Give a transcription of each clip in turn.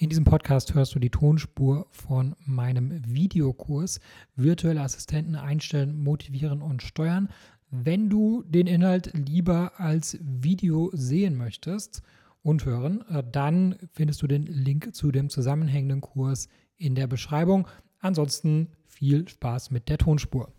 In diesem Podcast hörst du die Tonspur von meinem Videokurs Virtuelle Assistenten einstellen, motivieren und steuern. Wenn du den Inhalt lieber als Video sehen möchtest und hören, äh, dann findest du den Link zu dem zusammenhängenden Kurs in der Beschreibung. Ansonsten viel Spaß mit der Tonspur.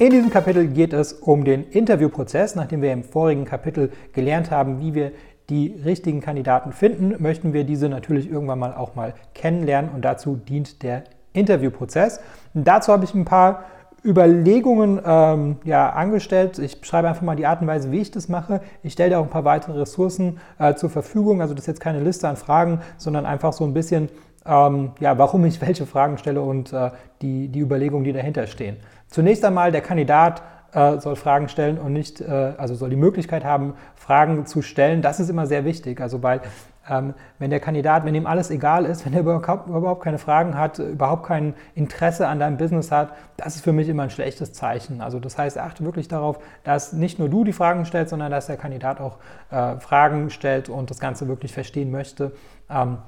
In diesem Kapitel geht es um den Interviewprozess. Nachdem wir im vorigen Kapitel gelernt haben, wie wir die richtigen Kandidaten finden, möchten wir diese natürlich irgendwann mal auch mal kennenlernen und dazu dient der Interviewprozess. Und dazu habe ich ein paar Überlegungen ähm, ja, angestellt. Ich beschreibe einfach mal die Art und Weise, wie ich das mache. Ich stelle dir auch ein paar weitere Ressourcen äh, zur Verfügung. Also das ist jetzt keine Liste an Fragen, sondern einfach so ein bisschen, ähm, ja, warum ich welche Fragen stelle und äh, die, die Überlegungen, die dahinter stehen. Zunächst einmal der Kandidat äh, soll Fragen stellen und nicht, äh, also soll die Möglichkeit haben, Fragen zu stellen. Das ist immer sehr wichtig. Also weil ähm, wenn der Kandidat, wenn ihm alles egal ist, wenn er überhaupt, überhaupt keine Fragen hat, überhaupt kein Interesse an deinem Business hat, das ist für mich immer ein schlechtes Zeichen. Also das heißt, achte wirklich darauf, dass nicht nur du die Fragen stellst, sondern dass der Kandidat auch äh, Fragen stellt und das Ganze wirklich verstehen möchte. Ähm,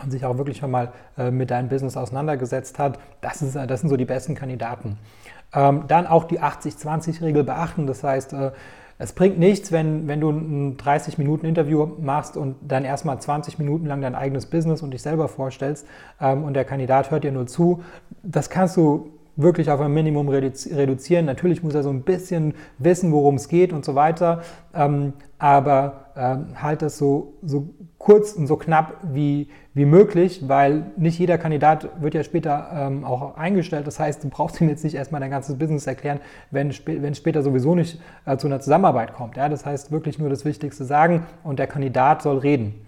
und sich auch wirklich mal äh, mit deinem Business auseinandergesetzt hat. Das, ist, das sind so die besten Kandidaten. Ähm, dann auch die 80-20-Regel beachten. Das heißt, äh, es bringt nichts, wenn, wenn du ein 30 Minuten Interview machst und dann erstmal 20 Minuten lang dein eigenes Business und dich selber vorstellst ähm, und der Kandidat hört dir nur zu. Das kannst du wirklich auf ein Minimum reduzieren. Natürlich muss er so ein bisschen wissen, worum es geht und so weiter, ähm, aber ähm, halt das so, so kurz und so knapp wie, wie möglich, weil nicht jeder Kandidat wird ja später ähm, auch eingestellt. Das heißt, du brauchst ihm jetzt nicht erstmal dein ganzes Business erklären, wenn, wenn später sowieso nicht äh, zu einer Zusammenarbeit kommt. Ja? Das heißt, wirklich nur das Wichtigste sagen und der Kandidat soll reden.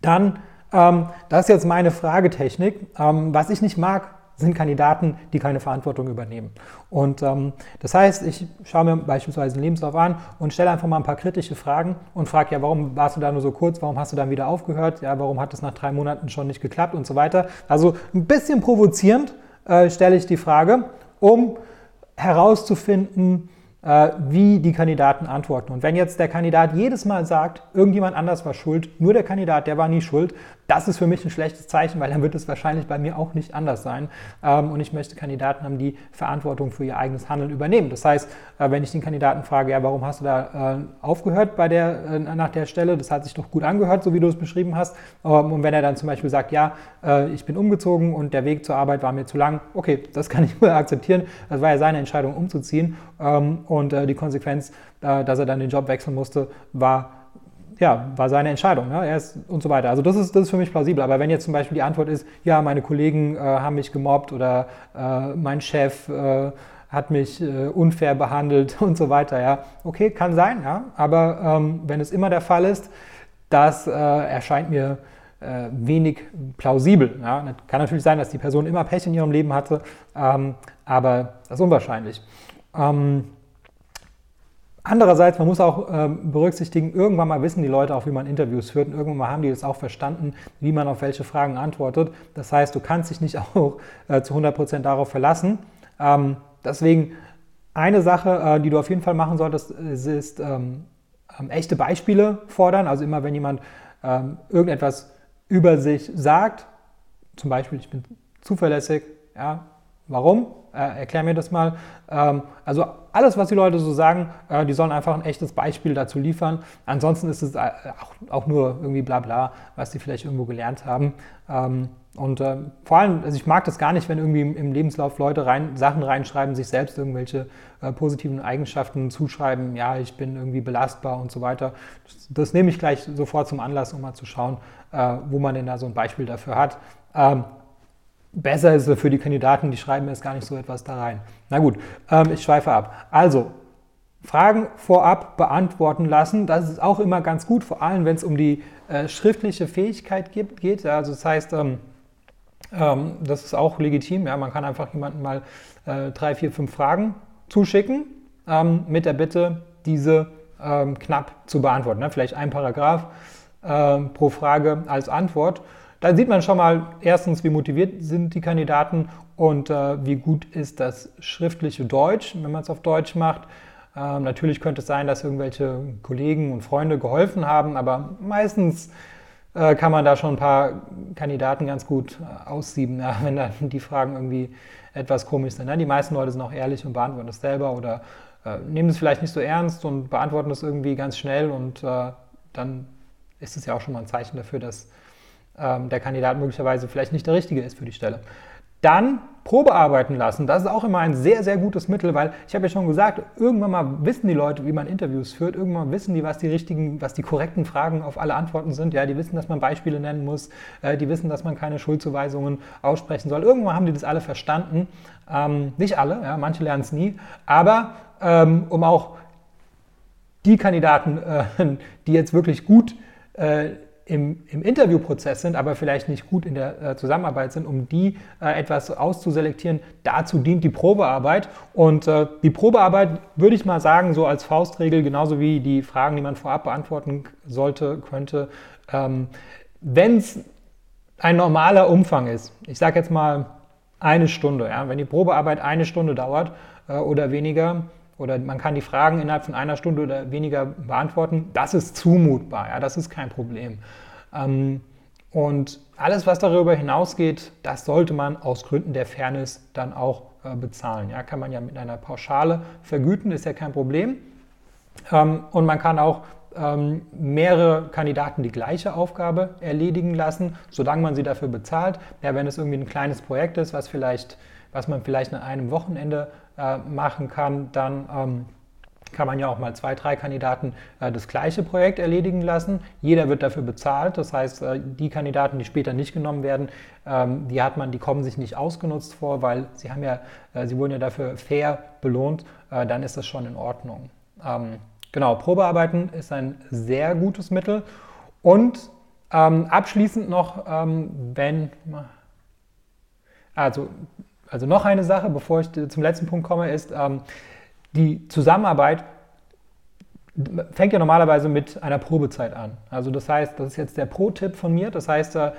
Dann, ähm, das ist jetzt meine Fragetechnik. Ähm, was ich nicht mag, sind Kandidaten, die keine Verantwortung übernehmen. Und ähm, das heißt, ich schaue mir beispielsweise einen Lebenslauf an und stelle einfach mal ein paar kritische Fragen und frage, ja, warum warst du da nur so kurz, warum hast du dann wieder aufgehört, ja, warum hat es nach drei Monaten schon nicht geklappt und so weiter. Also ein bisschen provozierend äh, stelle ich die Frage, um herauszufinden, äh, wie die Kandidaten antworten. Und wenn jetzt der Kandidat jedes Mal sagt, irgendjemand anders war schuld, nur der Kandidat, der war nie schuld, das ist für mich ein schlechtes Zeichen, weil dann wird es wahrscheinlich bei mir auch nicht anders sein. Ähm, und ich möchte Kandidaten haben, die Verantwortung für ihr eigenes Handeln übernehmen. Das heißt, äh, wenn ich den Kandidaten frage, ja, warum hast du da äh, aufgehört bei der, nach der Stelle, das hat sich doch gut angehört, so wie du es beschrieben hast. Ähm, und wenn er dann zum Beispiel sagt, ja, ich bin umgezogen und der Weg zur Arbeit war mir zu lang, okay, das kann ich nur akzeptieren. Das war ja seine Entscheidung, umzuziehen. Ähm, und äh, die Konsequenz, äh, dass er dann den Job wechseln musste, war, ja, war seine Entscheidung. Ja, er ist, und so weiter. Also das ist, das ist für mich plausibel. Aber wenn jetzt zum Beispiel die Antwort ist, ja, meine Kollegen äh, haben mich gemobbt oder äh, mein Chef äh, hat mich äh, unfair behandelt und so weiter, ja, okay, kann sein, ja. Aber ähm, wenn es immer der Fall ist, das erscheint mir wenig plausibel. Ja. Kann natürlich sein, dass die Person immer Pech in ihrem Leben hatte, ähm, aber das ist unwahrscheinlich. Ähm, Andererseits, man muss auch ähm, berücksichtigen, irgendwann mal wissen die Leute auch, wie man Interviews führt und irgendwann mal haben die das auch verstanden, wie man auf welche Fragen antwortet. Das heißt, du kannst dich nicht auch äh, zu 100% darauf verlassen. Ähm, deswegen eine Sache, äh, die du auf jeden Fall machen solltest, ist, ist ähm, ähm echte Beispiele fordern. Also immer, wenn jemand ähm, irgendetwas über sich sagt, zum Beispiel, ich bin zuverlässig, ja, warum? Äh, erklär mir das mal. Ähm, also alles, was die Leute so sagen, äh, die sollen einfach ein echtes Beispiel dazu liefern. Ansonsten ist es äh, auch, auch, nur irgendwie bla bla, was sie vielleicht irgendwo gelernt haben. Ähm, und äh, vor allem, also ich mag das gar nicht, wenn irgendwie im, im Lebenslauf Leute rein, Sachen reinschreiben, sich selbst irgendwelche äh, positiven Eigenschaften zuschreiben, ja, ich bin irgendwie belastbar und so weiter. Das, das nehme ich gleich sofort zum Anlass, um mal zu schauen, äh, wo man denn da so ein Beispiel dafür hat. Ähm, besser ist es für die Kandidaten, die schreiben jetzt gar nicht so etwas da rein. Na gut, ähm, ich schweife ab. Also, Fragen vorab beantworten lassen, das ist auch immer ganz gut, vor allem wenn es um die äh, schriftliche Fähigkeit gibt, geht. Also das heißt, ähm, ähm, das ist auch legitim. Ja, man kann einfach jemanden mal äh, drei, vier, fünf Fragen zuschicken ähm, mit der Bitte, diese ähm, knapp zu beantworten. Ne? Vielleicht ein Paragraph ähm, pro Frage als Antwort. Da sieht man schon mal erstens, wie motiviert sind die Kandidaten und äh, wie gut ist das schriftliche Deutsch, wenn man es auf Deutsch macht. Ähm, natürlich könnte es sein, dass irgendwelche Kollegen und Freunde geholfen haben, aber meistens äh, kann man da schon ein paar Kandidaten ganz gut äh, aussieben, ja, wenn dann die Fragen irgendwie etwas komisch sind. Ja. Die meisten Leute sind auch ehrlich und beantworten das selber oder äh, nehmen es vielleicht nicht so ernst und beantworten das irgendwie ganz schnell und äh, dann ist es ja auch schon mal ein Zeichen dafür, dass ähm, der Kandidat möglicherweise vielleicht nicht der Richtige ist für die Stelle. Dann Probearbeiten lassen. Das ist auch immer ein sehr, sehr gutes Mittel, weil ich habe ja schon gesagt, irgendwann mal wissen die Leute, wie man Interviews führt. Irgendwann wissen die, was die richtigen, was die korrekten Fragen auf alle Antworten sind. Ja, die wissen, dass man Beispiele nennen muss. Äh, die wissen, dass man keine Schuldzuweisungen aussprechen soll. Irgendwann haben die das alle verstanden. Ähm, nicht alle, ja, manche lernen es nie. Aber ähm, um auch die Kandidaten, äh, die jetzt wirklich gut äh, im, im, Interviewprozess sind, aber vielleicht nicht gut in der äh, Zusammenarbeit sind, um die äh, etwas auszuselektieren. Dazu dient die Probearbeit. Und äh, die Probearbeit würde ich mal sagen, so als Faustregel, genauso wie die Fragen, die man vorab beantworten sollte, könnte, ähm, wenn es ein normaler Umfang ist, ich sage jetzt mal eine Stunde, ja, wenn die Probearbeit eine Stunde dauert äh, oder weniger, oder man kann die Fragen innerhalb von einer Stunde oder weniger beantworten, das ist zumutbar, ja, das ist kein Problem. Ähm, und alles, was darüber hinausgeht, das sollte man aus Gründen der Fairness dann auch äh, bezahlen. Ja, kann man ja mit einer Pauschale vergüten, ist ja kein Problem. Ähm, und man kann auch ähm, mehrere Kandidaten die gleiche Aufgabe erledigen lassen, solange man sie dafür bezahlt. Ja, wenn es irgendwie ein kleines Projekt ist, was, vielleicht, was man vielleicht an einem Wochenende äh, machen kann, dann ähm, kann man ja auch mal zwei, drei Kandidaten äh, das gleiche Projekt erledigen lassen. Jeder wird dafür bezahlt. Das heißt, äh, die Kandidaten, die später nicht genommen werden, ähm, die hat man, die kommen sich nicht ausgenutzt vor, weil sie haben ja, äh, sie wurden ja dafür fair belohnt. Äh, dann ist das schon in Ordnung. Ähm, genau, Probearbeiten ist ein sehr gutes Mittel. Und ähm, abschließend noch, ähm, wenn, also also noch eine Sache, bevor ich zum letzten Punkt komme, ist, ähm, die Zusammenarbeit fängt ja normalerweise mit einer Probezeit an. Also das heißt, das ist jetzt der Pro-Tipp von mir. Das heißt, äh,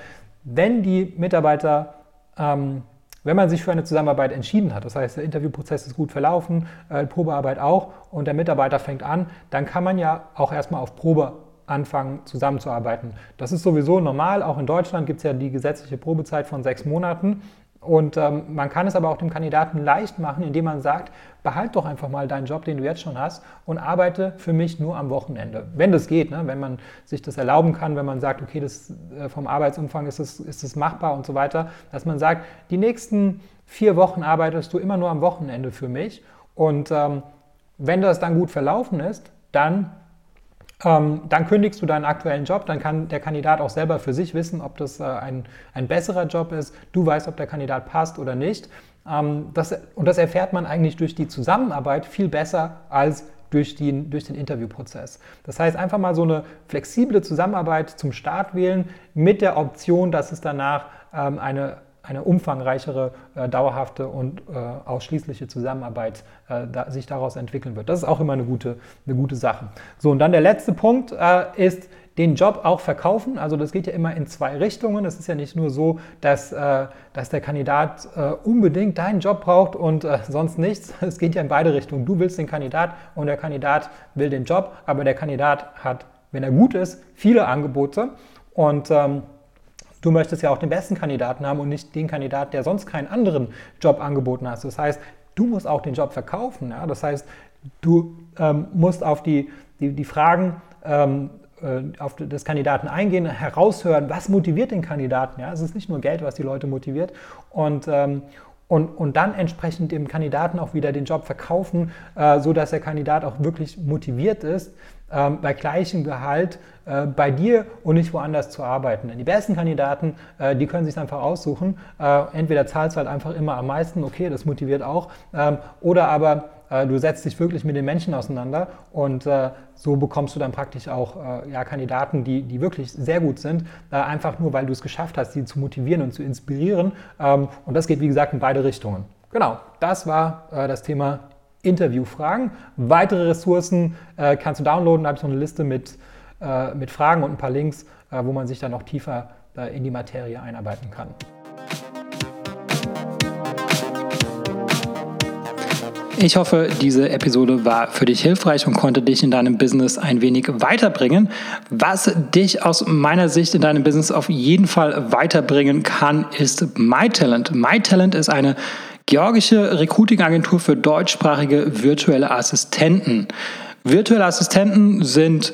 wenn die Mitarbeiter, ähm, wenn man sich für eine Zusammenarbeit entschieden hat, das heißt, der Interviewprozess ist gut verlaufen, äh, Probearbeit auch und der Mitarbeiter fängt an, dann kann man ja auch erstmal auf Probe anfangen zusammenzuarbeiten. Das ist sowieso normal. Auch in Deutschland gibt es ja die gesetzliche Probezeit von sechs Monaten. Und ähm, man kann es aber auch dem Kandidaten leicht machen, indem man sagt, behalt doch einfach mal deinen Job, den du jetzt schon hast und arbeite für mich nur am Wochenende. Wenn das geht, ne? wenn man sich das erlauben kann, wenn man sagt, okay, das, äh, vom Arbeitsumfang ist es, ist es machbar und so weiter, dass man sagt, die nächsten vier Wochen arbeitest du immer nur am Wochenende für mich und ähm, wenn das dann gut verlaufen ist, dann ähm, dann kündigst du deinen aktuellen Job, dann kann der Kandidat auch selber für sich wissen, ob das äh, ein, ein besserer Job ist. Du weißt, ob der Kandidat passt oder nicht. Ähm, das, und das erfährt man eigentlich durch die Zusammenarbeit viel besser als durch, die, durch den Interviewprozess. Das heißt, einfach mal so eine flexible Zusammenarbeit zum Start wählen mit der Option, dass es danach ähm, eine eine umfangreichere, äh, dauerhafte und äh, ausschließliche Zusammenarbeit äh, da, sich daraus entwickeln wird. Das ist auch immer eine gute, eine gute Sache. So, und dann der letzte Punkt äh, ist, den Job auch verkaufen. Also das geht ja immer in zwei Richtungen. Es ist ja nicht nur so, dass, äh, dass der Kandidat äh, unbedingt deinen Job braucht und äh, sonst nichts. Es geht ja in beide Richtungen. Du willst den Kandidat und der Kandidat will den Job, aber der Kandidat hat, wenn er gut ist, viele Angebote und ähm, Du möchtest ja auch den besten Kandidaten haben und nicht den Kandidaten, der sonst keinen anderen Job angeboten hat. Das heißt, du musst auch den Job verkaufen. Ja? Das heißt, du ähm, musst auf die, die, die Fragen ähm, äh, auf des Kandidaten eingehen, heraushören, was motiviert den Kandidaten. Ja? Es ist nicht nur Geld, was die Leute motiviert. Und, ähm, und, und dann entsprechend dem Kandidaten auch wieder den Job verkaufen, äh, sodass der Kandidat auch wirklich motiviert ist, ähm, bei gleichem Gehalt äh, bei dir und nicht woanders zu arbeiten. Denn die besten Kandidaten, äh, die können sich einfach aussuchen. Äh, entweder zahlst du halt einfach immer am meisten, okay, das motiviert auch, ähm, oder aber äh, du setzt dich wirklich mit den Menschen auseinander und äh, so bekommst du dann praktisch auch äh, ja, Kandidaten, die, die wirklich sehr gut sind, einfach nur, weil du es geschafft hast, sie zu motivieren und zu inspirieren. Ähm, und das geht, wie gesagt, in beide Richtungen. Genau, das war das Thema Interviewfragen. Weitere Ressourcen äh, kannst du downloaden. Da habe ich noch eine Liste mit, äh, mit Fragen und ein paar Links, äh, wo man sich dann noch tiefer äh, in die Materie einarbeiten kann. Ich hoffe, diese Episode war für dich hilfreich und konnte dich in deinem Business ein wenig weiterbringen. Was dich aus meiner Sicht in deinem Business auf jeden Fall weiterbringen kann, ist MyTalent. MyTalent ist eine georgische Recruiting-Agentur für deutschsprachige virtuelle Assistenten. Virtuelle Assistenten sind